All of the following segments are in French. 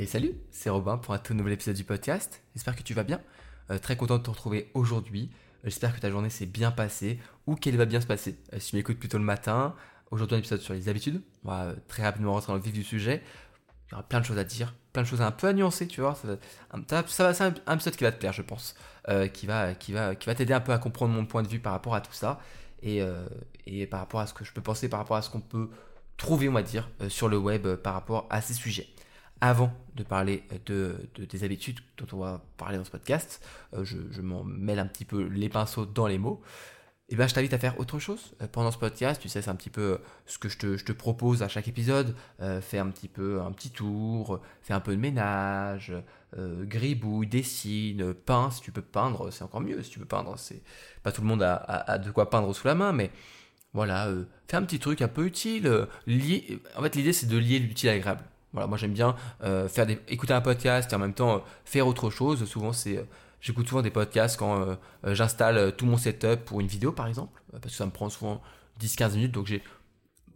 Et salut, c'est Robin pour un tout nouvel épisode du podcast. J'espère que tu vas bien. Euh, très content de te retrouver aujourd'hui. J'espère que ta journée s'est bien passée ou qu'elle va bien se passer. Euh, si tu m'écoutes plutôt le matin, aujourd'hui un épisode sur les habitudes. On va euh, très rapidement rentrer dans le vif du sujet. Il y aura plein de choses à dire, plein de choses un peu à nuancer, tu vois. Ça va, c'est un épisode qui va te plaire, je pense. qui va t'aider un peu à comprendre mon point de vue par rapport à tout ça et, et par rapport à ce que je peux penser, par rapport à ce qu'on peut trouver, on va dire, sur le web par rapport à ces sujets avant de parler de, des habitudes dont on va parler dans ce podcast, euh, je, m'en mêle un petit peu les pinceaux dans les mots. Eh ben, je t'invite à faire autre chose euh, pendant ce podcast. Tu sais, c'est un petit peu euh, ce que je te, propose à chaque épisode. fais un petit peu un petit tour, fais un peu de ménage, gribouille, dessine, peins. Si tu peux peindre, c'est encore mieux. Si tu peux peindre, c'est pas tout le monde a, de quoi peindre sous la main, mais voilà, fais un petit truc un peu utile. En fait, l'idée c'est de lier l'utile à l'agréable. Voilà, moi j'aime bien euh, faire des, écouter un podcast et en même temps euh, faire autre chose. Souvent c'est, euh, j'écoute souvent des podcasts quand j'installe tout mon setup pour une vidéo par exemple, parce que ça me prend souvent 10-15 minutes, donc j'ai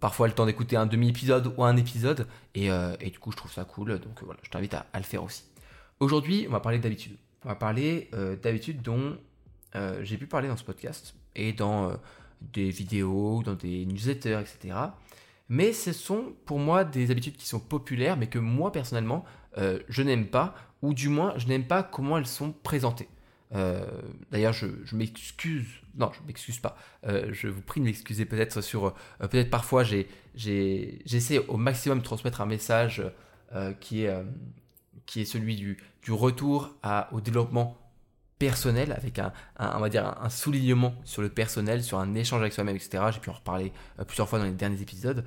parfois le temps d'écouter un demi-épisode ou un épisode, et, du coup je trouve ça cool, donc voilà, je t'invite à, le faire aussi. Aujourd'hui, on va parler d'habitude. On va parler d'habitudes dont j'ai pu parler dans ce podcast et dans des vidéos, dans des newsletters, etc mais ce sont pour moi des habitudes qui sont populaires, mais que moi personnellement, euh, je n'aime pas, ou du moins, je n'aime pas comment elles sont présentées. Euh, d'ailleurs, je, m'excuse, non, je m'excuse pas. Euh, je vous prie de m'excuser peut-être sur, peut-être parfois j'essaie au maximum de transmettre un message qui est qui est celui du, du retour au développement personnel, avec un, on va dire un, soulignement sur le personnel, sur un échange avec soi-même, etc. J'ai pu en reparler plusieurs fois dans les derniers épisodes,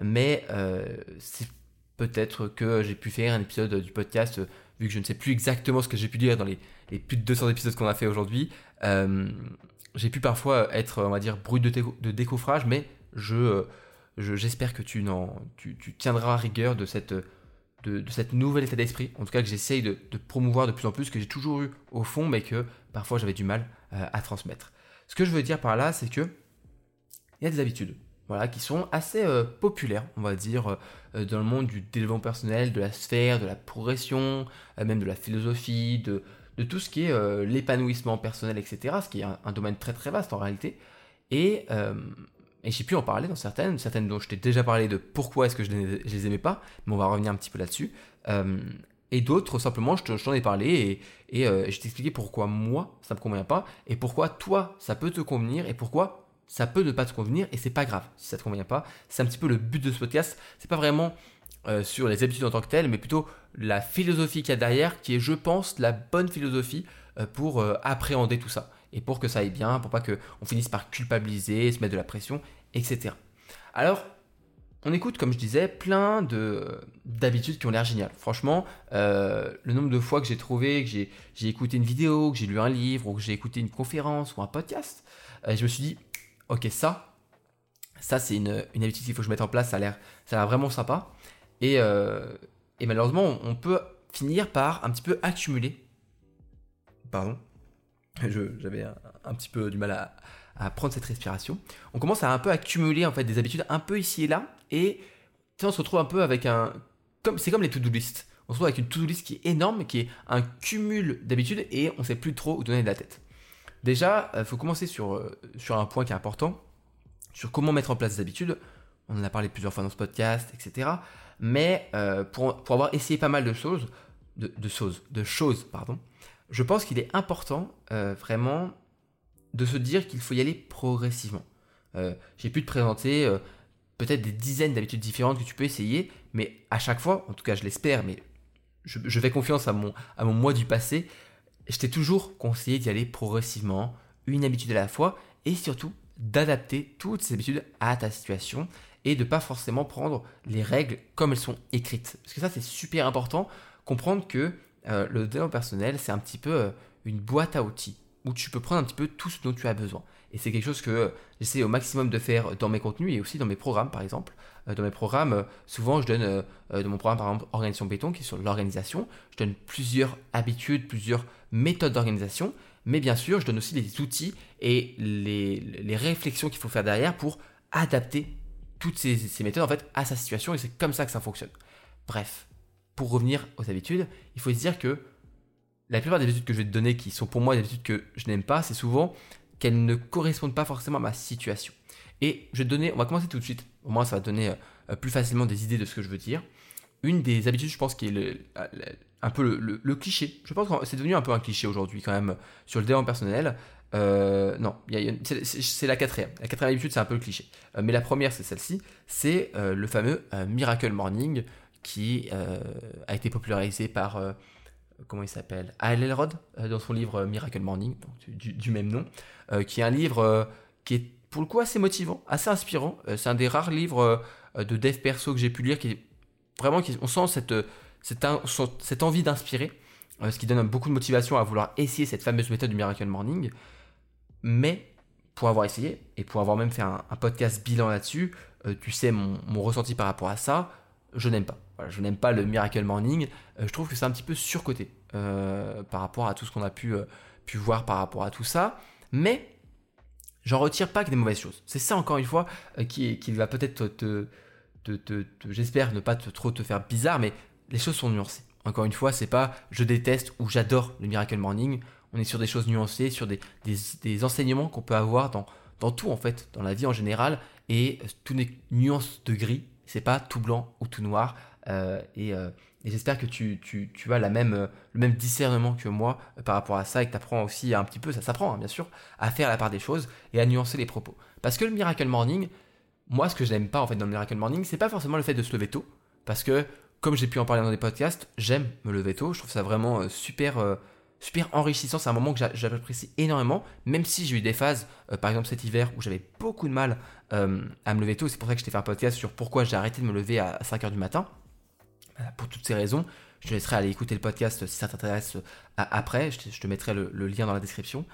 mais euh, c'est peut-être que j'ai pu faire un épisode du podcast, euh, vu que je ne sais plus exactement ce que j'ai pu dire dans les, plus de 200 épisodes qu'on a fait aujourd'hui. j'ai pu parfois être, on va dire, brut de, de décoffrage, mais je, j'espère que tu, tu, tu tiendras rigueur de cette de, cette nouvelle état d'esprit, en tout cas que j'essaye de, promouvoir de plus en plus, que j'ai toujours eu au fond, mais que parfois j'avais du mal euh, à transmettre. Ce que je veux dire par là, c'est que il y a des habitudes, voilà, qui sont assez euh, populaires, on va dire, euh, dans le monde du développement personnel, de la sphère, de la progression, même de la philosophie, de, tout ce qui est l'épanouissement personnel, etc. Ce qui est un, domaine très très vaste en réalité. Et j'ai pu en parler dans certaines, certaines dont je t'ai déjà parlé de pourquoi est-ce que je les, les aimais pas, mais on va revenir un petit peu là-dessus. Euh, et d'autres, simplement, je t'en ai parlé et, euh, et, je t'ai expliqué pourquoi moi, ça me convient pas, et pourquoi toi, ça peut te convenir, et pourquoi ça peut ne pas te convenir, et c'est pas grave si ça te convient pas. C'est un petit peu le but de ce podcast. C'est pas vraiment euh, sur les habitudes en tant que telles, mais plutôt la philosophie qu'il y a derrière, qui est, je pense, la bonne philosophie pour appréhender tout ça et pour que ça aille bien, pour pas qu'on finisse par culpabiliser, se mettre de la pression, etc. Alors, on écoute, comme je disais, plein de d'habitudes qui ont l'air géniales. Franchement, euh, le nombre de fois que j'ai trouvé, que j'ai écouté une vidéo, que j'ai lu un livre, ou que j'ai écouté une conférence ou un podcast, euh, je me suis dit, ok, ça, ça c'est une, une, habitude qu'il faut que je mette en place, ça a l'air vraiment sympa. Et, euh, malheureusement, on peut finir par un petit peu accumuler, pardon, j'avais un, petit peu du mal à, prendre cette respiration. On commence à un peu accumuler en fait des habitudes un peu ici et là, et on se retrouve un peu avec un, comme c'est comme les to-do list. On se retrouve avec une to-do list qui est énorme, qui est un cumul d'habitudes, et on sait plus trop où donner de la tête. Déjà, il euh, faut commencer sur, euh, sur un point qui est important, sur comment mettre en place des habitudes. On en a parlé plusieurs fois dans ce podcast, etc. Mais euh, pour, pour, avoir essayé pas mal de choses, de, choses, de choses, pardon, je pense qu'il est important vraiment de se dire qu'il faut y aller progressivement. J'ai pu te présenter peut-être des dizaines d'habitudes différentes que tu peux essayer, mais à chaque fois, en tout cas je l'espère, mais je, fais confiance à mon, à mon moi du passé, je t'ai toujours conseillé d'y aller progressivement, une habitude à la fois, et surtout d'adapter toutes ces habitudes à ta situation et de pas forcément prendre les règles comme elles sont écrites. Parce que ça c'est super important, comprendre que euh, le développement personnel, c'est un petit peu euh, une boîte à outils où tu peux prendre un petit peu tout ce dont tu as besoin. Et c'est quelque chose que euh, j'essaie au maximum de faire dans mes contenus et aussi dans mes programmes, par exemple. dans mes programmes, souvent, je donne, dans mon programme, par exemple, Organisation Béton, qui est sur l'organisation, je donne plusieurs habitudes, plusieurs méthodes d'organisation, mais bien sûr, je donne aussi les outils et les, réflexions qu'il faut faire derrière pour adapter toutes ces, méthodes, en fait, à sa situation, et c'est comme ça que ça fonctionne. Bref, pour revenir aux habitudes, il faut se dire que la plupart des habitudes que je vais te donner, qui sont pour moi des habitudes que je n'aime pas, c'est souvent qu'elles ne correspondent pas forcément à ma situation. Et je vais te donner, on va commencer tout de suite, au moins ça va te donner euh, plus facilement des idées de ce que je veux dire. Une des habitudes, je pense, qui est un peu le, cliché, je pense que c'est devenu un peu un cliché aujourd'hui quand même sur le développement personnel. Euh, non, c'est la quatrième. La quatrième habitude, c'est un peu le cliché. Euh, mais la première, c'est celle-ci. C'est le fameux Miracle Morning qui a été popularisé par comment il s'appelle? Al Elrod dans son livre Miracle Morning, du, même nom, qui est un livre qui est pour le coup assez motivant, assez inspirant. Euh, c'est un des rares livres euh, de dev perso que j'ai pu lire qui est vraiment, on sent cette, cette, cette envie d'inspirer, euh, ce qui donne beaucoup de motivation à vouloir essayer cette fameuse méthode du Miracle Morning. Mais pour avoir essayé et pour avoir même fait un, podcast bilan là-dessus, tu sais mon, ressenti par rapport à ça, je n'aime pas. je n'aime pas le Miracle Morning. je trouve que c'est un petit peu surcoté par rapport à tout ce qu'on a pu, voir par rapport à tout ça. Mais J'en retire pas que des mauvaises choses. C'est ça, encore une fois, euh, qui, qui va peut-être te, j'espère ne pas trop te faire bizarre, mais les choses sont nuancées. Encore une fois, c'est pas je déteste ou j'adore le Miracle Morning. On est sur des choses nuancées, sur des, des, enseignements qu'on peut avoir dans, dans tout en fait, dans la vie en général. Et euh, tout n'est nuance de gris. C'est pas tout blanc ou tout noir. Euh, et, et j'espère que tu, tu, tu, as la même, euh, le même discernement que moi euh, par rapport à ça et que tu apprends aussi un petit peu, ça s'apprend hein, bien sûr, à faire la part des choses et à nuancer les propos. Parce que le Miracle Morning, moi ce que je n'aime pas en fait dans le Miracle Morning, c'est pas forcément le fait de se lever tôt. Parce que comme j'ai pu en parler dans des podcasts, j'aime me lever tôt. Je trouve ça vraiment euh, super, super enrichissant. C'est un moment que j'apprécie énormément. Même si j'ai eu des phases, par exemple cet hiver, où j'avais beaucoup de mal à me lever tôt. C'est pour ça que je t'ai fait un podcast sur pourquoi j'ai arrêté de me lever à 5h du matin pour toutes ces raisons, je te laisserai aller écouter le podcast si ça t'intéresse euh, après. Je te, mettrai le, lien dans la description.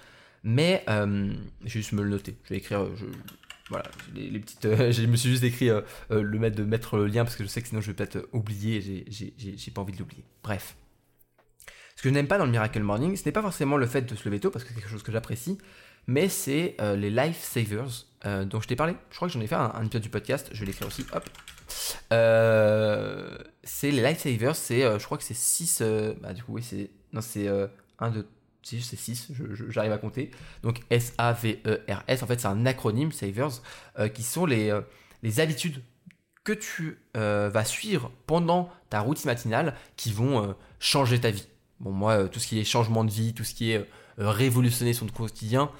Mais euh, je vais juste me le noter. Je vais écrire. Euh, voilà, les, petites. je me suis juste écrit le mettre de mettre le lien parce que je sais que sinon je vais peut-être oublier. J'ai pas envie de l'oublier. Bref. Ce que je n'aime pas dans le Miracle Morning, ce n'est pas forcément le fait de se lever tôt parce que c'est quelque chose que j'apprécie, mais c'est les life savers dont je t'ai parlé. Je crois que j'en ai fait un, un épisode du podcast. Je vais l'écrire aussi. Hop. Euh, c'est les Lifesavers, c'est, euh, je crois que c'est 6. Euh, bah, du coup, oui, c'est. Non, c'est 1, 2, 6, c'est 6, j'arrive à compter. Donc S-A-V-E-R-S, en fait, c'est un acronyme, Savers, qui sont les, les habitudes que tu vas suivre pendant ta routine matinale qui vont changer ta vie. Bon, moi, tout ce qui est changement de vie, tout ce qui est révolutionner son quotidien,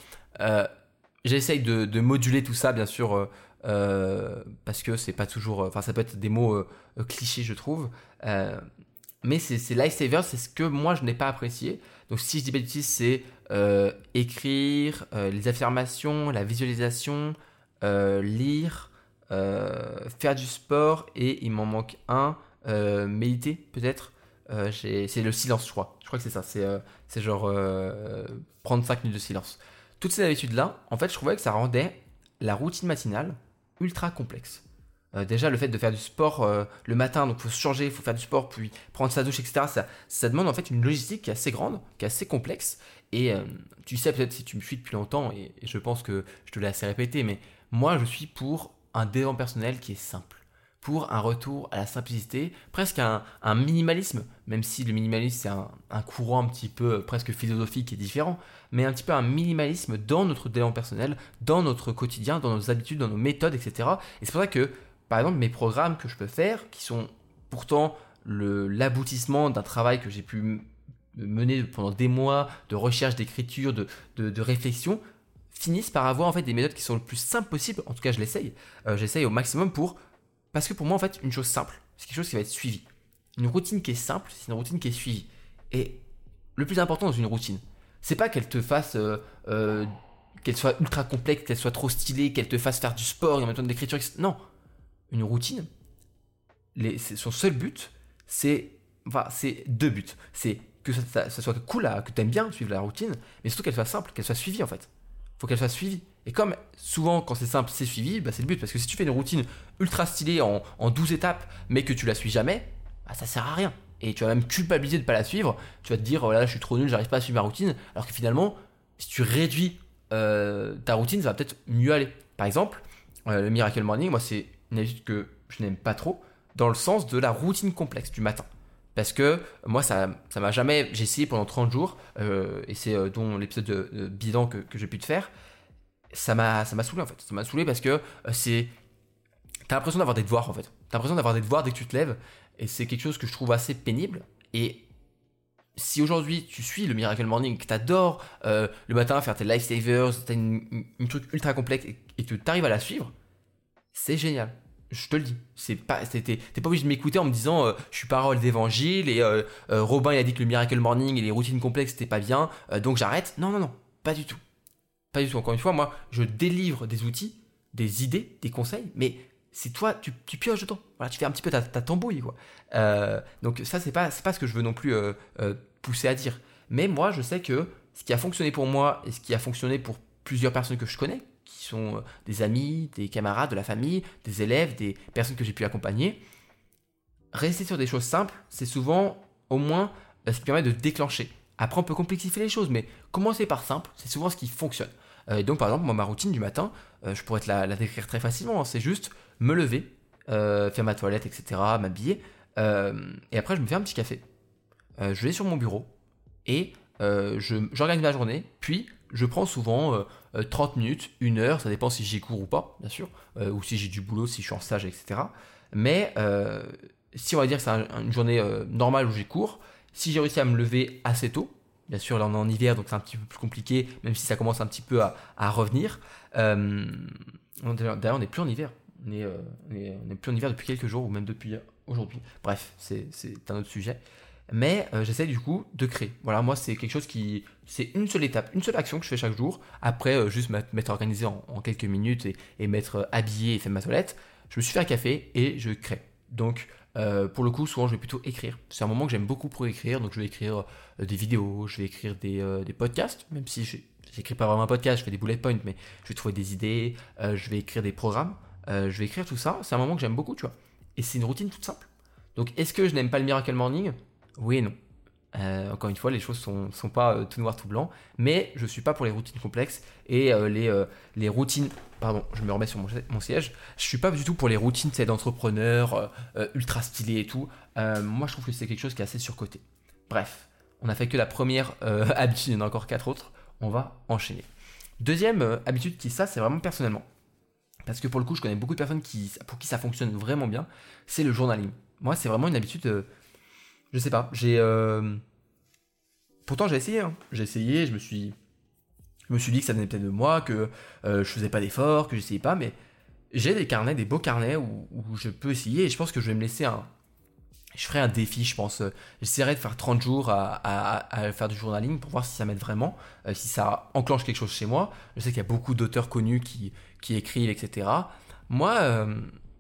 j'essaye de, de, moduler tout ça, bien sûr, euh, parce que c'est pas toujours, enfin ça peut être des mots euh, clichés je trouve, euh, mais c'est lifesaver, c'est ce que moi je n'ai pas apprécié. Donc si je dis pas d'utiliser, c'est écrire, les affirmations, la visualisation, lire, faire du sport et il m'en manque un, méditer peut-être. c'est le silence je crois. Je crois que c'est ça, c'est genre prendre 5 minutes de silence. Toutes ces habitudes-là, en fait je trouvais que ça rendait la routine matinale ultra complexe. Euh, déjà, le fait de faire du sport euh, le matin, donc il faut se changer, il faut faire du sport, puis prendre sa douche, etc., ça, demande en fait une logistique qui est assez grande, qui est assez complexe. Et euh, tu sais, peut-être si tu me suis depuis longtemps, et, je pense que je te l'ai assez répété, mais moi je suis pour un développement personnel qui est simple pour un retour à la simplicité, presque un, un minimalisme, même si le minimalisme c'est un, un, courant un petit peu presque philosophique et différent, mais un petit peu un minimalisme dans notre développement personnel, dans notre quotidien, dans nos habitudes, dans nos méthodes, etc. Et c'est pour ça que, par exemple, mes programmes que je peux faire, qui sont pourtant l'aboutissement d'un travail que j'ai pu mener pendant des mois de recherche, d'écriture, de, réflexion, finissent par avoir en fait des méthodes qui sont le plus simples possible. En tout cas, je l'essaye. Euh, j'essaye au maximum pour parce que pour moi, en fait, une chose simple, c'est quelque chose qui va être suivi. Une routine qui est simple, c'est une routine qui est suivie. Et le plus important dans une routine, c'est pas qu'elle te fasse, euh, euh, qu'elle soit ultra complexe, qu'elle soit trop stylée, qu'elle te fasse faire du sport et en même temps de l'écriture. Non, une routine, son seul but, c'est, enfin, c'est deux buts. C'est que ça, soit cool, que tu aimes bien suivre la routine, mais surtout qu'elle soit simple, qu'elle soit suivie en fait. Faut qu'elle soit suivie. Et comme souvent, quand c'est simple, c'est suivi, bah, c'est le but. Parce que si tu fais une routine ultra stylée en, en 12 étapes, mais que tu la suis jamais, bah, ça sert à rien. Et tu vas même culpabiliser de ne pas la suivre. Tu vas te dire, oh là, je suis trop nul, j'arrive pas à suivre ma routine. Alors que finalement, si tu réduis euh, ta routine, ça va peut-être mieux aller. Par exemple, euh, le Miracle Morning, moi, c'est une habitude que je n'aime pas trop, dans le sens de la routine complexe du matin. Parce que moi, ça ça m'a jamais. J'ai essayé pendant 30 jours, euh, et c'est euh, dont l'épisode de, de que, que j'ai pu te faire. Ça m'a saoulé en fait. Ça m'a saoulé parce que euh, c'est. T'as l'impression d'avoir des devoirs en fait. T'as l'impression d'avoir des devoirs dès que tu te lèves. Et c'est quelque chose que je trouve assez pénible. Et si aujourd'hui tu suis le Miracle Morning, que t'adores euh, le matin faire tes lifesavers, t'as une, une, truc ultra complexe et, que tu arrives à la suivre, c'est génial. Je te le dis. C'est pas, t'es, pas obligé de m'écouter en me disant euh, je suis parole d'évangile et euh, Robin il a dit que le Miracle Morning et les routines complexes c'était pas bien, donc j'arrête. Non, non, non, pas du tout. Pas du tout. Encore une fois, moi je délivre des outils, des idées, des conseils, mais c'est toi, tu, tu, pioches dedans. Voilà, tu fais un petit peu ta, ta tambouille, quoi. Euh, donc ça, c'est pas, pas ce que je veux non plus euh, euh, pousser à dire. Mais moi, je sais que ce qui a fonctionné pour moi et ce qui a fonctionné pour plusieurs personnes que je connais, sont des amis, des camarades, de la famille, des élèves, des personnes que j'ai pu accompagner, rester sur des choses simples, c'est souvent au moins ce qui permet de déclencher. Après, on peut complexifier les choses, mais commencer par simple, c'est souvent ce qui fonctionne. donc, par exemple, moi, ma routine du matin, je pourrais te la, décrire très facilement. Hein. c'est juste me lever, euh, faire ma toilette, etc., m'habiller. Euh, et après, je me fais un petit café. Euh, je vais sur mon bureau et j'organise ma journée. Puis, je prends souvent 30 minutes, une heure, ça dépend si j'y cours ou pas, bien sûr, ou si j'ai du boulot, si je suis en stage, etc. Mais si on va dire que c'est une journée normale où j'y cours, si j'ai réussi à me lever assez tôt, bien sûr là on est en hiver donc c'est un petit peu plus compliqué, même si ça commence un petit peu à, à revenir. D'ailleurs on n'est plus en hiver, euh, on n'est plus en hiver depuis quelques jours ou même depuis aujourd'hui. Bref, c'est un autre sujet. Mais euh, j'essaie du coup de créer. Voilà, moi c'est quelque chose qui. C'est une seule étape, une seule action que je fais chaque jour. Après, euh, juste m'être organisé en, quelques minutes et, et m'être habillé et faire ma toilette. Je me suis fait un café et je crée. Donc, pour le coup, souvent je vais plutôt écrire. C'est un moment que j'aime beaucoup pour écrire. Donc, je vais écrire des vidéos, je vais écrire des, des podcasts, même si j'écris pas vraiment un podcast, je fais des bullet points, mais je vais trouver des idées, je vais écrire des programmes. Euh, je vais écrire tout ça. C'est un moment que j'aime beaucoup, tu vois. Et c'est une routine toute simple. Donc, est-ce que je n'aime pas le Miracle Morning? Oui et non. Euh, encore une fois, les choses sont, sont pas euh, tout noir, tout blanc. Mais je suis pas pour les routines complexes et les, les routines. Pardon, je me remets sur mon, siège. Je suis pas du tout pour les routines d'entrepreneurs ultra stylés et tout. moi, je trouve que c'est quelque chose qui est assez surcoté. Bref, on a fait que la première habitude, il y en a encore quatre autres. On va enchaîner. Deuxième habitude qui, ça, c'est vraiment personnellement parce que pour le coup, je connais beaucoup de personnes qui, pour qui ça fonctionne vraiment bien, c'est le journaling. Moi, c'est vraiment une habitude, euh, je sais pas, j'ai... Euh, pourtant, j'ai essayé, hein. j'ai essayé, je me suis... Je me suis dit que ça venait peut-être de moi, que euh, je faisais pas d'efforts, que j'essayais pas, mais j'ai des carnets, des beaux carnets où, je peux essayer et je pense que je vais me laisser un, je ferai un défi, je pense. J'essaierai de faire 30 jours à, faire du journaling pour voir si ça m'aide vraiment, euh, si ça enclenche quelque chose chez moi. Je sais qu'il y a beaucoup d'auteurs connus qui, qui écrivent, etc. Moi,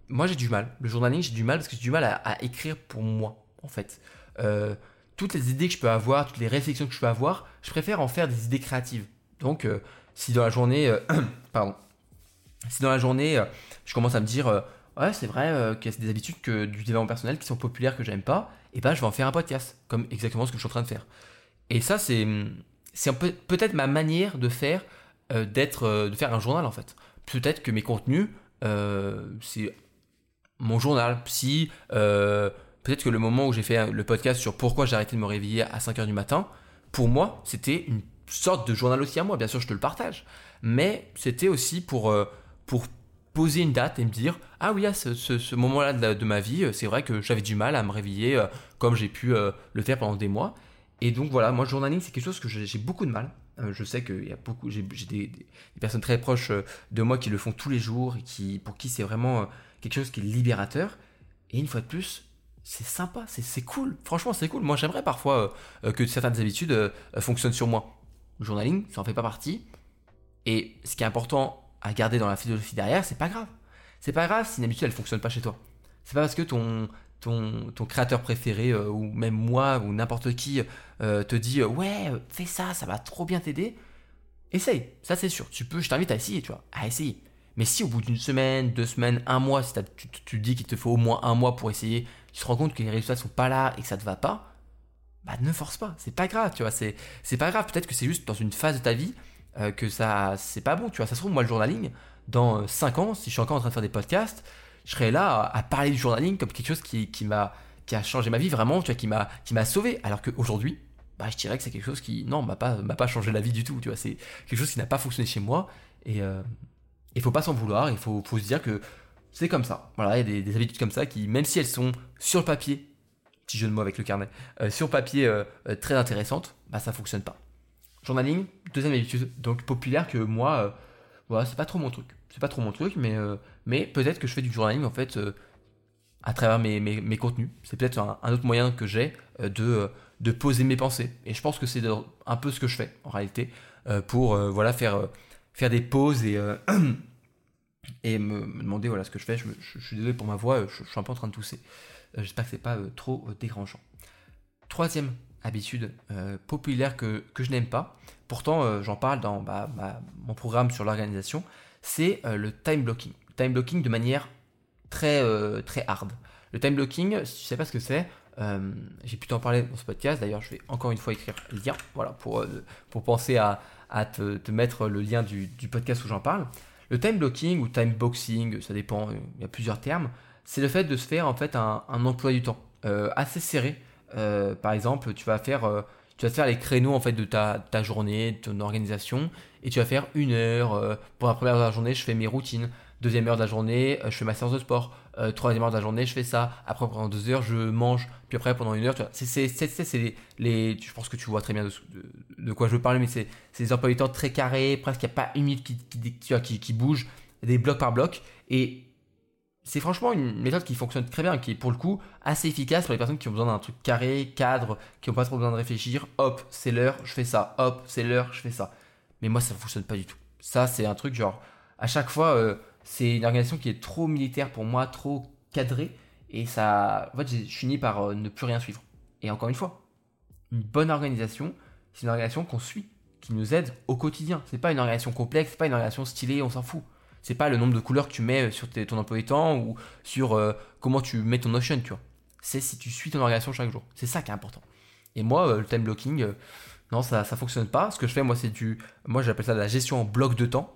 moi j'ai du mal. Le journaling, j'ai du mal parce que j'ai du mal à, écrire pour moi, en fait. Euh, toutes les idées que je peux avoir, toutes les réflexions que je peux avoir, je préfère en faire des idées créatives. Donc, si dans la journée, pardon, si dans la journée, je commence à me dire ouais, c'est vrai euh, qu'il y a des habitudes que, du développement personnel qui sont populaires que j'aime pas, et ben je vais en faire un podcast, comme exactement ce que je suis en train de faire. Et ça, c'est, c'est peu, peut-être ma manière de faire, euh, d'être, euh, de faire un journal en fait. Peut-être que mes contenus, c'est mon journal. Si, peut-être que le moment où j'ai fait le podcast sur pourquoi j'ai arrêté de me réveiller à 5h du matin, pour moi, c'était une sorte de journal aussi à moi. Bien sûr, je te le partage. Mais c'était aussi pour, pour poser une date et me dire ah oui à ce, moment-là de, ma vie euh, c'est vrai que j'avais du mal à me réveiller euh, comme j'ai pu euh, le faire pendant des mois et donc voilà moi le journaling c'est quelque chose que j'ai beaucoup de mal je sais qu'il y a beaucoup j'ai des, personnes très proches de moi qui le font tous les jours et qui pour qui c'est vraiment quelque chose qui est libérateur et une fois de plus c'est sympa c'est cool franchement c'est cool moi j'aimerais parfois que certaines habitudes fonctionnent sur moi le journaling ça en fait pas partie et ce qui est important à garder dans la philosophie derrière, c'est pas grave. C'est pas grave si une habitude elle fonctionne pas chez toi. C'est pas parce que ton, ton, ton créateur préféré euh, ou même moi ou n'importe qui euh, te dit euh, ouais fais ça, ça va trop bien t'aider. Essaye, ça c'est sûr. Tu peux, je t'invite à essayer, tu vois, à essayer. Mais si au bout d'une semaine, deux semaines, un mois, si tu, tu, dis qu'il te faut au moins un mois pour essayer, tu te rends compte que les résultats sont pas là et que ça te va pas, bah ne force pas. C'est pas grave, tu vois. C'est, c'est pas grave. Peut-être que c'est juste dans une phase de ta vie euh, que ça c'est pas bon, tu vois. Ça se trouve, moi, le journaling, dans 5 ans, si je suis encore en train de faire des podcasts, je serai là à, parler du journaling comme quelque chose qui, qui, qui a changé ma vie vraiment, tu vois, qui m'a, qui m'a sauvé. Alors qu'aujourd'hui, bah, je dirais que c'est quelque chose qui, non, m'a pas, m'a pas changé la vie du tout, tu vois. C'est quelque chose qui n'a pas fonctionné chez moi. Et euh, il faut pas s'en vouloir, il faut, faut se dire que c'est comme ça. Voilà, il y a des, habitudes comme ça qui, même si elles sont sur le papier, petit jeu de mots avec le carnet, euh, sur papier euh, euh, très intéressantes, bah ça fonctionne pas. Journaling, deuxième habitude, donc populaire que moi, voilà, c'est pas trop mon truc. C'est pas trop mon truc, mais, mais peut-être que je fais du journaling en fait à travers mes, mes, contenus. C'est peut-être un, autre moyen que j'ai de, de poser mes pensées. Et je pense que c'est un peu ce que je fais en réalité pour voilà faire, faire des pauses et et me, demander voilà ce que je fais. Je, suis désolé pour ma voix, je, suis un peu en train de tousser. Euh, j'espère que c'est pas euh, trop euh, dérangeant. Troisième habitude populaire que, je n'aime pas, pourtant j'en parle dans bah, mon programme sur l'organisation, c'est le time blocking. Time blocking de manière très, très hard. Le time blocking, si tu sais pas ce que c'est, j'ai pu t'en parler dans ce podcast. D'ailleurs, je vais encore une fois écrire le lien, voilà, pour, pour penser à, te, mettre le lien du podcast où j'en parle. Le time blocking ou time boxing, ça dépend, il y a plusieurs termes, c'est le fait de se faire en fait un, emploi du temps euh, assez serré. Euh, par exemple, tu vas faire euh, vas faire les créneaux en fait de ta, ta, journée, de ton organisation, et tu vas faire une heure. pour la première de la journée, je fais mes routines. Deuxième heure de la journée, je fais ma séance de sport. troisième heure de la journée, je fais ça. Après, pendant deux heures, je mange. Puis après, pendant une heure, tu vois, c'est les, les, je pense que tu vois très bien de, quoi je parle, mais c'est des emplois du temps très carrés, presque il n'y a pas une minute qui, qui, qui, qui bouge, des blocs par bloc. Et c'est franchement une méthode qui fonctionne très bien, qui est pour le coup assez efficace pour les personnes qui ont besoin d'un truc carré, cadre, qui n'ont pas trop besoin de réfléchir. Hop, c'est l'heure, je fais ça. Hop, c'est l'heure, je fais ça. Mais moi, ça ne fonctionne pas du tout. Ça, c'est un truc genre, à chaque fois, euh, c'est une organisation qui est trop militaire pour moi, trop cadrée. Et ça, en fait, je finis par euh, ne plus rien suivre. Et encore une fois, une bonne organisation, c'est une organisation qu'on suit, qui nous aide au quotidien. C'est pas une organisation complexe, c'est pas une organisation stylée, on s'en fout. C'est pas le nombre de couleurs que tu mets euh, sur ton emploi du temps ou sur euh, comment tu mets ton notion, tu vois. C'est si tu suis ton organisation chaque jour. C'est ça qui est important. Et moi, le time blocking, non, ça, ça fonctionne pas. Ce que je fais, moi, c'est du, moi, j'appelle ça la gestion en bloc de temps.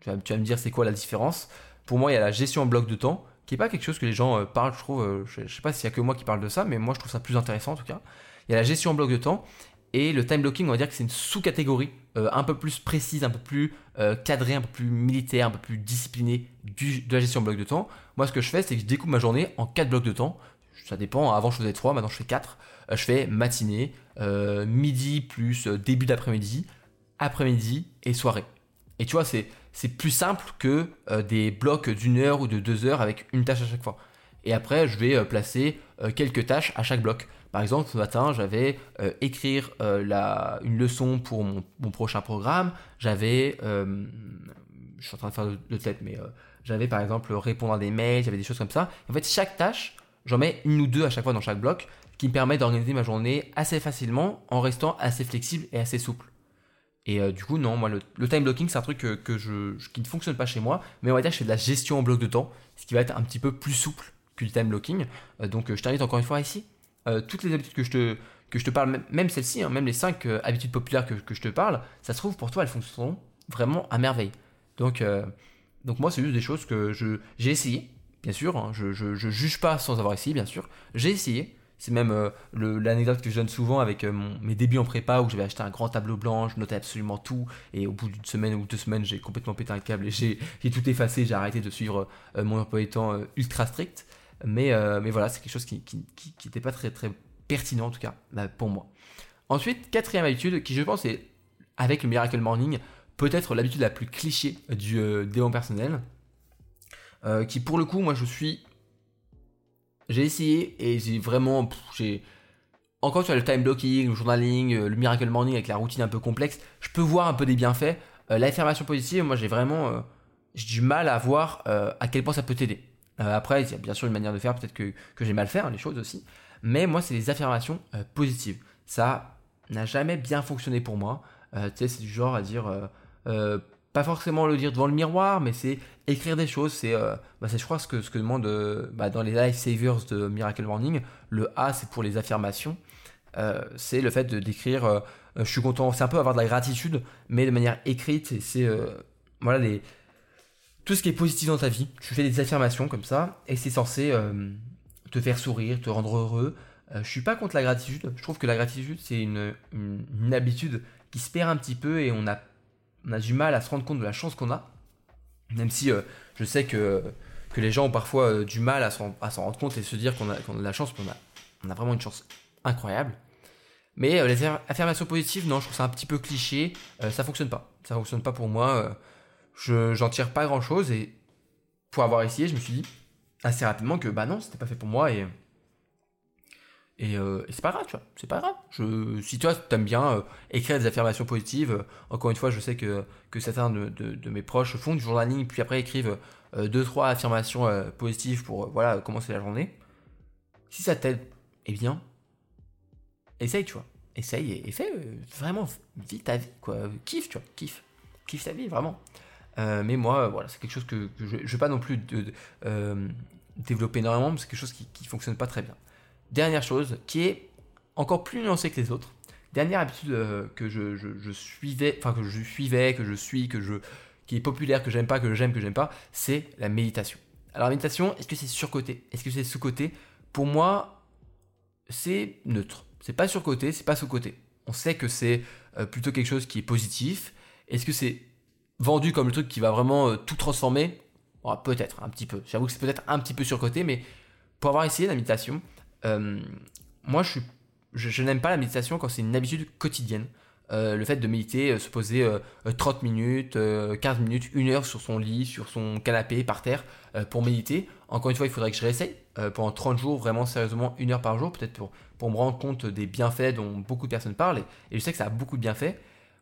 Tu vas, me dire, c'est quoi la différence Pour moi, il y a la gestion en bloc de temps qui est pas quelque chose que les gens euh, parlent, je trouve. Euh, je, sais pas s'il y a que moi qui parle de ça, mais moi je trouve ça plus intéressant en tout cas. Il y a la gestion en bloc de temps et le time blocking, on va dire que c'est une sous-catégorie euh, un peu plus précise, un peu plus cadrée, un peu plus militaire, un peu plus disciplinée du, de la gestion en bloc de temps. Moi, ce que je fais, c'est que je découpe ma journée en quatre blocs de temps. Ça dépend. Avant, je faisais trois, maintenant je fais quatre. je fais matinée, midi plus début d'après-midi, après-midi et soirée. Et tu vois, c'est plus simple que euh, des blocs d'une heure ou de deux heures avec une tâche à chaque fois. Et après, je vais euh, placer euh, quelques tâches à chaque bloc. Par exemple, ce matin, j'avais écrire une leçon pour mon, prochain programme. J'avais, je suis en train de faire de, tête, mais j'avais par exemple répondre à des mails, j'avais des choses comme ça. En fait, chaque tâche, j'en mets une ou deux à chaque fois dans chaque bloc, qui me permet d'organiser ma journée assez facilement en restant assez flexible et assez souple. Et euh, du coup, non, moi, le, time blocking, c'est un truc que, je, qui ne fonctionne pas chez moi. Mais on va dire que je fais de la gestion en bloc de temps, ce qui va être un petit peu plus souple que du time blocking. Euh, donc, euh, je t'invite encore une fois ici. toutes les habitudes que je te, que je te parle, même celles-ci, hein, même les 5 habitudes populaires que, que, je te parle, ça se trouve pour toi, elles fonctionneront vraiment à merveille. Donc, donc moi, c'est juste des choses que j'ai essayé, bien sûr. Hein, je, je, je juge pas sans avoir essayé, bien sûr. J'ai essayé. C'est même euh, l'anecdote que je donne souvent avec euh, mes débuts en prépa où j'avais acheté un grand tableau blanc, je notais absolument tout et au bout d'une semaine ou deux semaines, j'ai complètement pété un câble et j'ai tout effacé, j'ai arrêté de suivre euh, mon emploi temps ultra strict. Mais, voilà, c'est quelque chose qui n'était pas très, très pertinent en tout cas pour moi. Ensuite, quatrième habitude qui je pense est avec le Miracle Morning peut-être l'habitude la plus cliché du démon personnel. qui pour le coup, moi je suis j'ai essayé et j'ai vraiment. J'ai. Encore sur le time blocking, le journaling, euh, le miracle morning avec la routine un peu complexe, je peux voir un peu des bienfaits. Euh, l'affirmation positive, moi j'ai vraiment. Euh, j'ai du mal à voir à quel point ça peut t'aider. après, il y a bien sûr une manière de faire, peut-être que, que j'ai mal fait hein, les choses aussi. Mais moi, c'est les affirmations positives. Ça n'a jamais bien fonctionné pour moi. tu sais, c'est du genre à dire pas forcément le dire devant le miroir, mais c'est écrire des choses. C'est, euh, bah je crois, ce que, ce que demande euh, bah, dans les Life Savers de Miracle Morning. Le A, c'est pour les affirmations. Euh, c'est le fait de d'écrire. je suis content. C'est un peu avoir de la gratitude, mais de manière écrite. c'est voilà les tout ce qui est positif dans ta vie. Tu fais des affirmations comme ça, et c'est censé te faire sourire, te rendre heureux. Euh, je suis pas contre la gratitude. Je trouve que la gratitude, c'est une, une, habitude qui se perd un petit peu et on a, on a du mal à se rendre compte de la chance qu'on a. Même si euh, je sais que, les gens ont parfois euh, du mal à s'en, rendre compte et se dire qu'on a, de la chance, qu'on a, on a vraiment une chance incroyable. Mais les affirmations positives, non, je trouve ça un petit peu cliché. ça fonctionne pas. Ça fonctionne pas pour moi. je, j'en tire pas grand chose et pour avoir essayé, je me suis dit assez rapidement que bah non, c'était pas fait pour moi euh, et, c'est pas grave, tu vois, c'est pas grave. Je, si toi, tu aimes bien euh, écrire des affirmations positives, euh, encore une fois, je sais que, que certains de, de, mes proches font du journaling, puis après écrivent deux, trois affirmations positives pour voilà, commencer la journée. Si ça t'aide, eh bien, essaye, tu vois. Essaye et, fais vraiment, vis ta vie, quoi. Kiffe, tu vois, kiffe. Kiffe ta vie, vraiment. mais moi, voilà, c'est quelque chose que, je ne vais pas non plus développer énormément, mais c'est quelque chose qui ne fonctionne pas très bien. Dernière chose, qui est encore plus nuancée que les autres. Dernière habitude euh, que je, suivais, enfin que je suivais, que je suis, que je, qui est populaire, que j'aime pas, que j'aime, que j'aime pas, c'est la méditation. Alors la méditation, est-ce que c'est surcoté? Est-ce que c'est sous-côté Pour moi, c'est neutre. C'est pas surcoté, c'est pas sous-côté. On sait que c'est euh, plutôt quelque chose qui est positif. Est-ce que c'est vendu comme le truc qui va vraiment euh, tout transformer? Peut-être un petit peu. J'avoue que c'est peut-être un petit peu surcoté, mais pour avoir essayé la méditation, euh, moi, je, n'aime pas la méditation quand c'est une habitude quotidienne. Euh, le fait de méditer, euh, se poser 30 minutes, 15 minutes, une heure sur son lit, sur son canapé, par terre, pour méditer. Encore une fois, il faudrait que je réessaye pendant 30 jours, vraiment sérieusement, une heure par jour, peut-être pour, pour me rendre compte des bienfaits dont beaucoup de personnes parlent. Et, je sais que ça a beaucoup de bienfaits.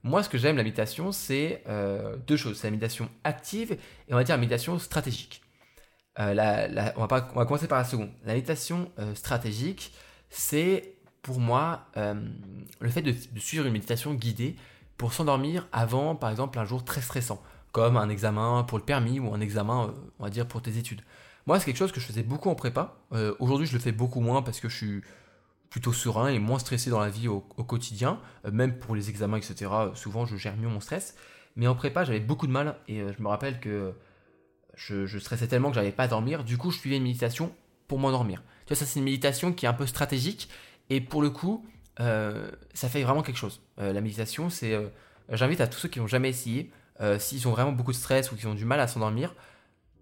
Moi, ce que j'aime la méditation, c'est deux choses. C'est la méditation active et on va dire la méditation stratégique. Euh, on, va commencer par la seconde. La méditation euh, stratégique, c'est pour moi euh, le fait de, suivre une méditation guidée pour s'endormir avant, par exemple, un jour très stressant, comme un examen pour le permis ou un examen, on va dire, pour tes études. Moi, c'est quelque chose que je faisais beaucoup en prépa. Aujourd'hui, je le fais beaucoup moins parce que je suis plutôt serein et moins stressé dans la vie au, au quotidien, même pour les examens, etc. Souvent, je gère mieux mon stress. Mais en prépa, j'avais beaucoup de mal et je me rappelle que je, stressais tellement que j'arrivais pas à dormir. Du coup, je suivais une méditation pour m'endormir. Tu vois, ça, c'est une méditation qui est un peu stratégique. Et pour le coup, euh, ça fait vraiment quelque chose. Euh, la méditation, c'est. Euh, j'invite à tous ceux qui n'ont jamais essayé, s'ils ont vraiment beaucoup de stress ou qui ont du mal à s'endormir,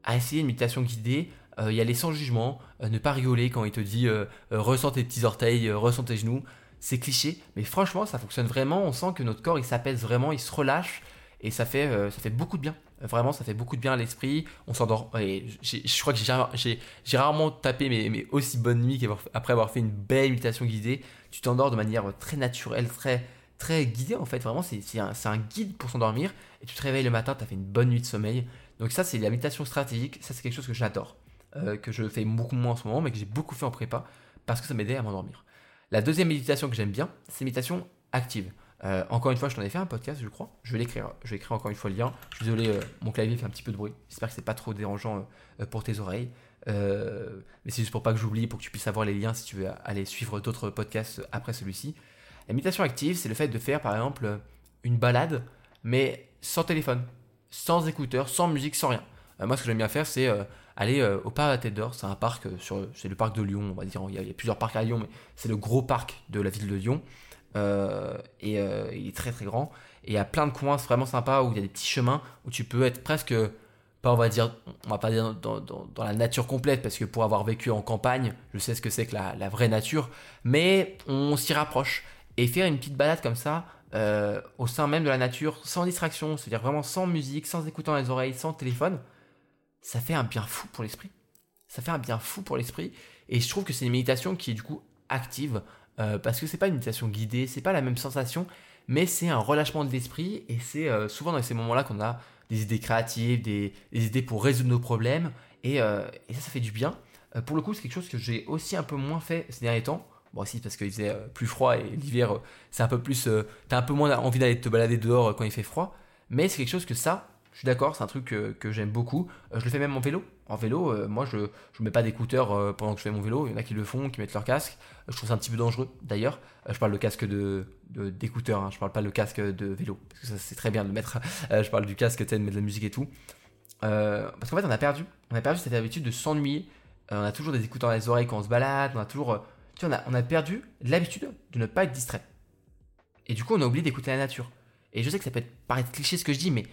à essayer une méditation guidée, y aller sans jugement, ne pas rigoler quand il te dit ressens tes petits orteils, ressens tes genoux. C'est cliché, mais franchement, ça fonctionne vraiment. On sent que notre corps, il s'apaise vraiment, il se relâche, et ça fait, ça fait beaucoup de bien. Vraiment, ça fait beaucoup de bien à l'esprit. On s'endort. Je crois que j'ai rarement tapé mes, aussi bonnes nuits qu'après avoir fait une belle méditation guidée. Tu t'endors de manière très naturelle, très, très guidée en fait. Vraiment, c'est un, un, guide pour s'endormir. Et tu te réveilles le matin, tu as fait une bonne nuit de sommeil. Donc, ça, c'est la méditation stratégique. Ça, c'est quelque chose que j'adore. Euh, que je fais beaucoup moins en ce moment, mais que j'ai beaucoup fait en prépa parce que ça m'aidait à m'endormir. La deuxième méditation que j'aime bien, c'est méditation active. Euh, encore une fois, je t'en ai fait un podcast, je crois. Je vais l'écrire. Je vais écrire encore une fois le lien. Je suis désolé, euh, mon clavier fait un petit peu de bruit. J'espère que c'est pas trop dérangeant euh, pour tes oreilles. mais c'est juste pour pas que j'oublie, pour que tu puisses avoir les liens si tu veux aller suivre d'autres podcasts après celui-ci. La méditation active, c'est le fait de faire par exemple une balade, mais sans téléphone, sans écouteurs, sans musique, sans rien. moi, ce que j'aime bien faire, c'est aller au parc à la Tête d'Or. C'est un parc, c'est le parc de Lyon, on va dire. Il y a plusieurs parcs à Lyon, mais c'est le gros parc de la ville de Lyon. Euh, et euh, il est très très grand. Et il y a plein de coins vraiment sympas où il y a des petits chemins où tu peux être presque, pas on va dire, on va pas dire dans, la nature complète parce que pour avoir vécu en campagne, je sais ce que c'est que la, la, vraie nature, mais on s'y rapproche. Et faire une petite balade comme ça, euh, au sein même de la nature, sans distraction, c'est-à-dire vraiment sans musique, sans écoutant les oreilles, sans téléphone, ça fait un bien fou pour l'esprit. Ça fait un bien fou pour l'esprit. Et je trouve que c'est une méditation qui est du coup active, euh, parce que c'est pas une méditation guidée, c'est pas la même sensation, mais c'est un relâchement de l'esprit et c'est euh, souvent dans ces moments-là qu'on a des idées créatives, des, idées pour résoudre nos problèmes et, euh, et, ça, ça fait du bien. pour le coup, c'est quelque chose que j'ai aussi un peu moins fait ces derniers temps. Bon, aussi parce qu'il faisait plus froid et l'hiver, c'est un peu plus. t'as un peu moins envie d'aller te balader dehors quand il fait froid, mais c'est quelque chose que ça, je suis d'accord, c'est un truc que, j'aime beaucoup. Euh, je le fais même en vélo. En vélo, euh, moi je ne mets pas d'écouteurs euh, pendant que je fais mon vélo. Il y en a qui le font, qui mettent leur casque. je trouve ça un petit peu dangereux d'ailleurs. je parle de casque de, d'écouteurs, hein. je parle pas le casque de vélo. Parce que ça c'est très bien de mettre. je parle du casque, de mettre de la musique et tout. parce qu'en fait on a perdu. On a perdu cette habitude de s'ennuyer on a toujours des écouteurs dans les oreilles quand on se balade, on a toujours... tu vois, on a, on a perdu l'habitude de ne pas être distrait. Et du coup, on a oublié d'écouter la nature. Et je sais que ça peut paraître cliché ce que je dis, mais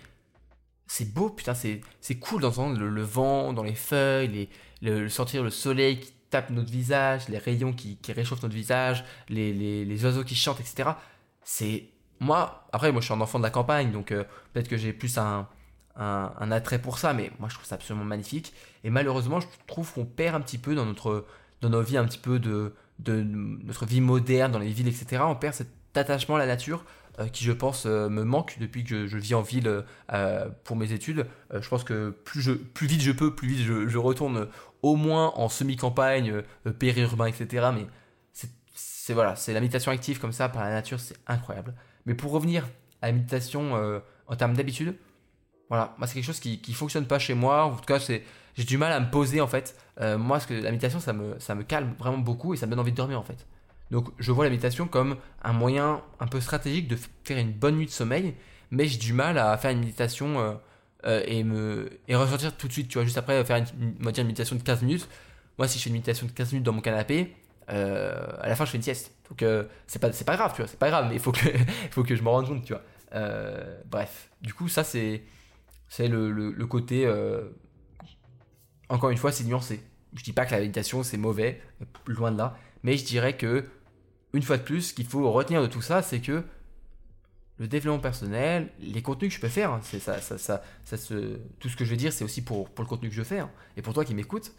c'est beau, putain, c'est cool d'entendre le, vent dans les feuilles, les, le, sentir le soleil qui tape notre visage, les rayons qui, réchauffent notre visage, les, oiseaux qui chantent, etc. C'est. Moi, après, moi je suis un enfant de la campagne, donc euh, peut-être que j'ai plus un, un, attrait pour ça, mais moi je trouve ça absolument magnifique. Et malheureusement, je trouve qu'on perd un petit peu dans notre dans nos vies, un petit peu de, de notre vie moderne, dans les villes, etc. On perd cet attachement à la nature qui je pense euh, me manque depuis que je, vis en ville euh, pour mes études. je pense que plus, vite je peux, plus vite je, retourne au moins en semi-campagne, périurbain, etc. Mais c'est voilà, c'est la méditation active comme ça par la nature, c'est incroyable. Mais pour revenir à la méditation en termes d'habitude, voilà, c'est quelque chose qui, qui fonctionne pas chez moi. En tout cas, c'est j'ai du mal à me poser en fait. moi, ce que la méditation, ça me, ça me calme vraiment beaucoup et ça me donne envie de dormir en fait. Donc je vois la méditation comme un moyen un peu stratégique de faire une bonne nuit de sommeil, mais j'ai du mal à faire une méditation euh, euh, et me et ressortir tout de suite, tu vois, juste après faire une, méditation de 15 minutes. Moi, si je fais une méditation de 15 minutes dans mon canapé, euh, à la fin, je fais une sieste. Donc c'est pas c'est pas grave, tu vois, c'est pas grave, mais il faut que faut que je me rende compte, tu vois. bref, du coup, ça c'est c'est le, le, côté encore une fois, c'est nuancé. Je dis pas que la méditation c'est mauvais, loin de là, mais je dirais que une fois de plus, ce qu'il faut retenir de tout ça, c'est que le développement personnel, les contenus que je peux faire, hein, c'est ça, ça, ça, tout ce que je vais dire, c'est aussi pour, le contenu que je fais. Et pour toi qui m'écoutes,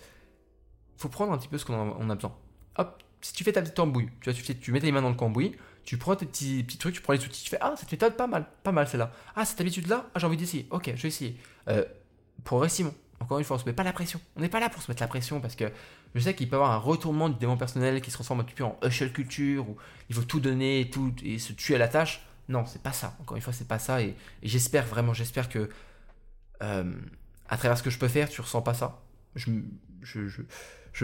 faut prendre un petit peu ce qu'on a, besoin. Hop, si tu fais ta petite tambouille, tu tu, mets tes mains dans le cambouis, tu prends tes petits, trucs, tu prends les outils, tu fais Ah, cette méthode, pas mal, pas mal celle-là. Ah, cette habitude-là, ah, j'ai envie d'essayer. Ok, je vais essayer. Euh, Simon, encore une fois, on se met pas la pression. On n'est pas là pour se mettre la pression parce que je sais qu'il peut y avoir un retournement du développement personnel qui se transforme un petit peu en hustle culture où il faut tout donner tout, et se tuer à la tâche. Non, c'est pas ça. Encore une fois, c'est pas ça. Et, j'espère vraiment, j'espère que euh, à travers ce que je peux faire, tu ressens pas ça. Je, je, je,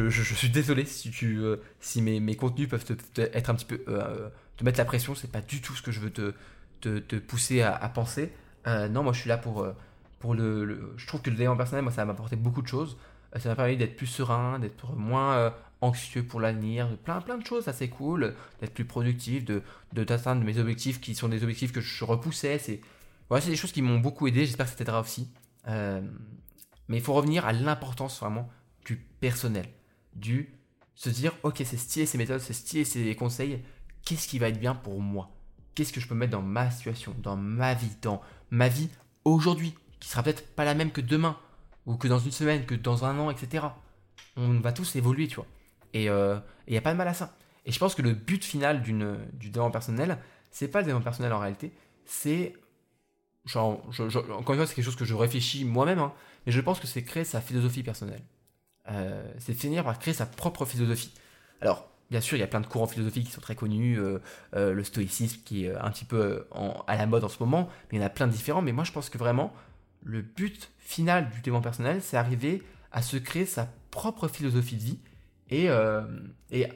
je suis désolé si, tu, euh, si mes, mes, contenus peuvent te, être un petit peu. Euh, te mettre la pression. C'est pas du tout ce que je veux te, te, te pousser à, penser. non, moi je suis là pour pour le, je trouve que le développement personnel, moi, ça m'a apporté beaucoup de choses. Euh, ça m'a permis d'être plus serein, d'être moins euh, anxieux pour l'avenir, plein, plein de choses assez cool, d'être plus productif, de d'atteindre mes objectifs qui sont des objectifs que je repoussais. C'est voilà, c'est des choses qui m'ont beaucoup aidé. J'espère que ça t'aidera aussi. Euh, mais il faut revenir à l'importance vraiment du personnel, du se dire ok c'est stylé ces méthodes, c'est stylé ces conseils. Qu'est-ce qui va être bien pour moi? Qu'est-ce que je peux mettre dans ma situation, dans ma vie, dans ma vie aujourd'hui qui sera peut-être pas la même que demain, ou que dans une semaine, que dans un an, etc. On va tous évoluer, tu vois. Et il euh, n'y a pas de mal à ça. Et je pense que le but final d'une, du développement personnel, c'est pas le développement personnel en réalité, c'est. Genre, encore une fois, c'est quelque chose que je réfléchis moi-même, hein, mais je pense que c'est créer sa philosophie personnelle. Euh, c'est finir par créer sa propre philosophie. Alors, bien sûr, il y a plein de courants philosophiques qui sont très connus, euh, le stoïcisme qui est un petit peu à la mode en ce moment, mais il y en a plein de différents. Mais moi, je pense que vraiment, le but final du développement personnel, c'est arriver à se créer sa propre philosophie de vie. Et, euh,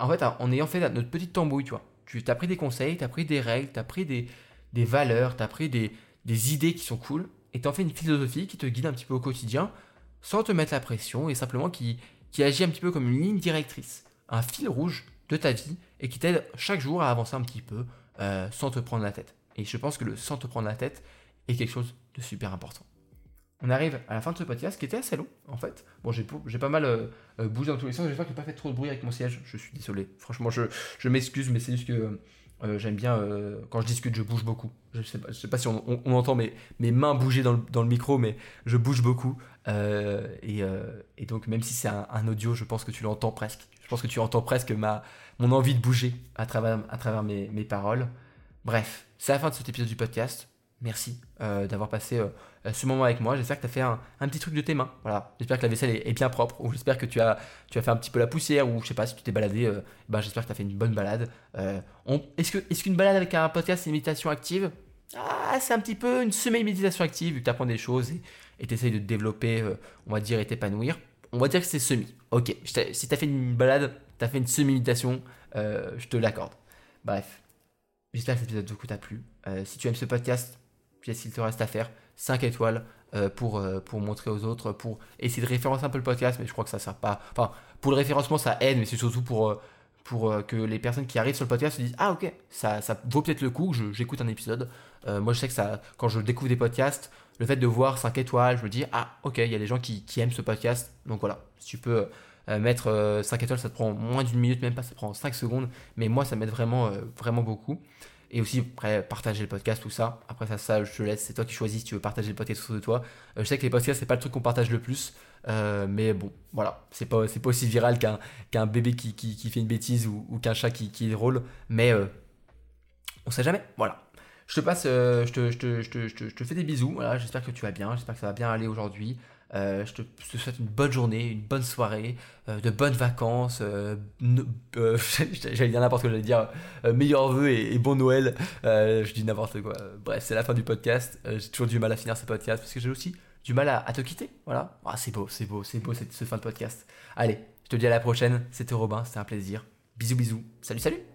en fait, en ayant fait notre petite tambouille, tu vois, tu as pris des conseils, tu pris des règles, tu pris des, valeurs, tu pris des, des, idées qui sont cool, et tu en fais une philosophie qui te guide un petit peu au quotidien, sans te mettre la pression, et simplement qui, qui agit un petit peu comme une ligne directrice, un fil rouge de ta vie, et qui t'aide chaque jour à avancer un petit peu euh, sans te prendre la tête. Et je pense que le sans te prendre la tête est quelque chose de super important on arrive à la fin de ce podcast qui était assez long en fait. Bon, j'ai pas mal euh, euh, bougé dans tous les sens. J'espère que j'ai pas fait trop de bruit avec mon siège. Je suis désolé. Franchement, je, m'excuse, mais c'est juste que euh, j'aime bien quand je discute, je bouge beaucoup. Je sais pas, sais pas si on, entend mes, mains bouger dans le, micro, mais je bouge beaucoup. Et, donc, même si c'est un, audio, je pense que tu l'entends presque. Je pense que tu entends presque ma, mon envie de bouger à travers, à travers mes, mes paroles. Bref, c'est la fin de cet épisode du podcast. Merci d'avoir passé euh, ce moment avec moi. J'espère que tu as fait un, petit truc de tes mains. Voilà. J'espère que la vaisselle est, bien propre. Ou j'espère que tu as, tu as fait un petit peu la poussière. Ou je sais pas si tu t'es baladé. Euh, ben, j'espère que tu as fait une bonne balade. Euh, est-ce, est qu'une balade avec un podcast, c'est une méditation active? Ah, C'est un petit peu une semi-méditation active. Tu apprends des choses et tu essayes de te développer, on va dire, et t'épanouir. On va dire que c'est semi. Ok. Si tu as fait une balade, tu as fait une semi-méditation, je te l'accorde. Bref. J'espère que cet épisode t'a plu. si tu aimes ce podcast, qu'est-ce qu'il te reste à faire 5 étoiles euh, pour, euh, pour montrer aux autres, pour essayer de référencer un peu le podcast, mais je crois que ça sert pas. Enfin, pour le référencement, ça aide, mais c'est surtout pour, pour que les personnes qui arrivent sur le podcast se disent Ah, ok, ça, ça vaut peut-être le coup, j'écoute un épisode. moi, je sais que ça, quand je découvre des podcasts, le fait de voir 5 étoiles, je me dis Ah, ok, il y a des gens qui, aiment ce podcast. Donc voilà, si tu peux euh, mettre 5 euh, étoiles, ça te prend moins d'une minute, même pas, ça prend 5 secondes. Mais moi, ça m'aide vraiment, euh, vraiment beaucoup. Et aussi, après, partager le podcast, tout ça. Après, ça, ça je te laisse. C'est toi qui choisis si tu veux partager le podcast autour de toi. je sais que les podcasts, c'est pas le truc qu'on partage le plus. mais bon, voilà. C'est pas, c'est pas aussi viral qu'un, bébé qui, qui, fait une bêtise ou, qu'un chat qui, qui est drôle. Mais on sait jamais. Voilà. Je te passe, je, te, je, te, je, te, je, te, fais des bisous. Voilà, j'espère que tu vas bien. J'espère que ça va bien aller aujourd'hui. Euh, je, te, souhaite une bonne journée, une bonne soirée, euh, de bonnes vacances. Euh, j'allais dire n'importe quoi, j'allais dire meilleurs vœux et, bon Noël. je dis n'importe quoi. Bref, c'est la fin du podcast. j'ai toujours du mal à finir ce podcast parce que j'ai aussi du mal à, te quitter. Voilà. Ah, c'est beau, c'est beau, c'est beau cette, cette fin de podcast. Allez, je te dis à la prochaine. C'était Robin, c'était un plaisir. Bisous, bisous. Salut, salut.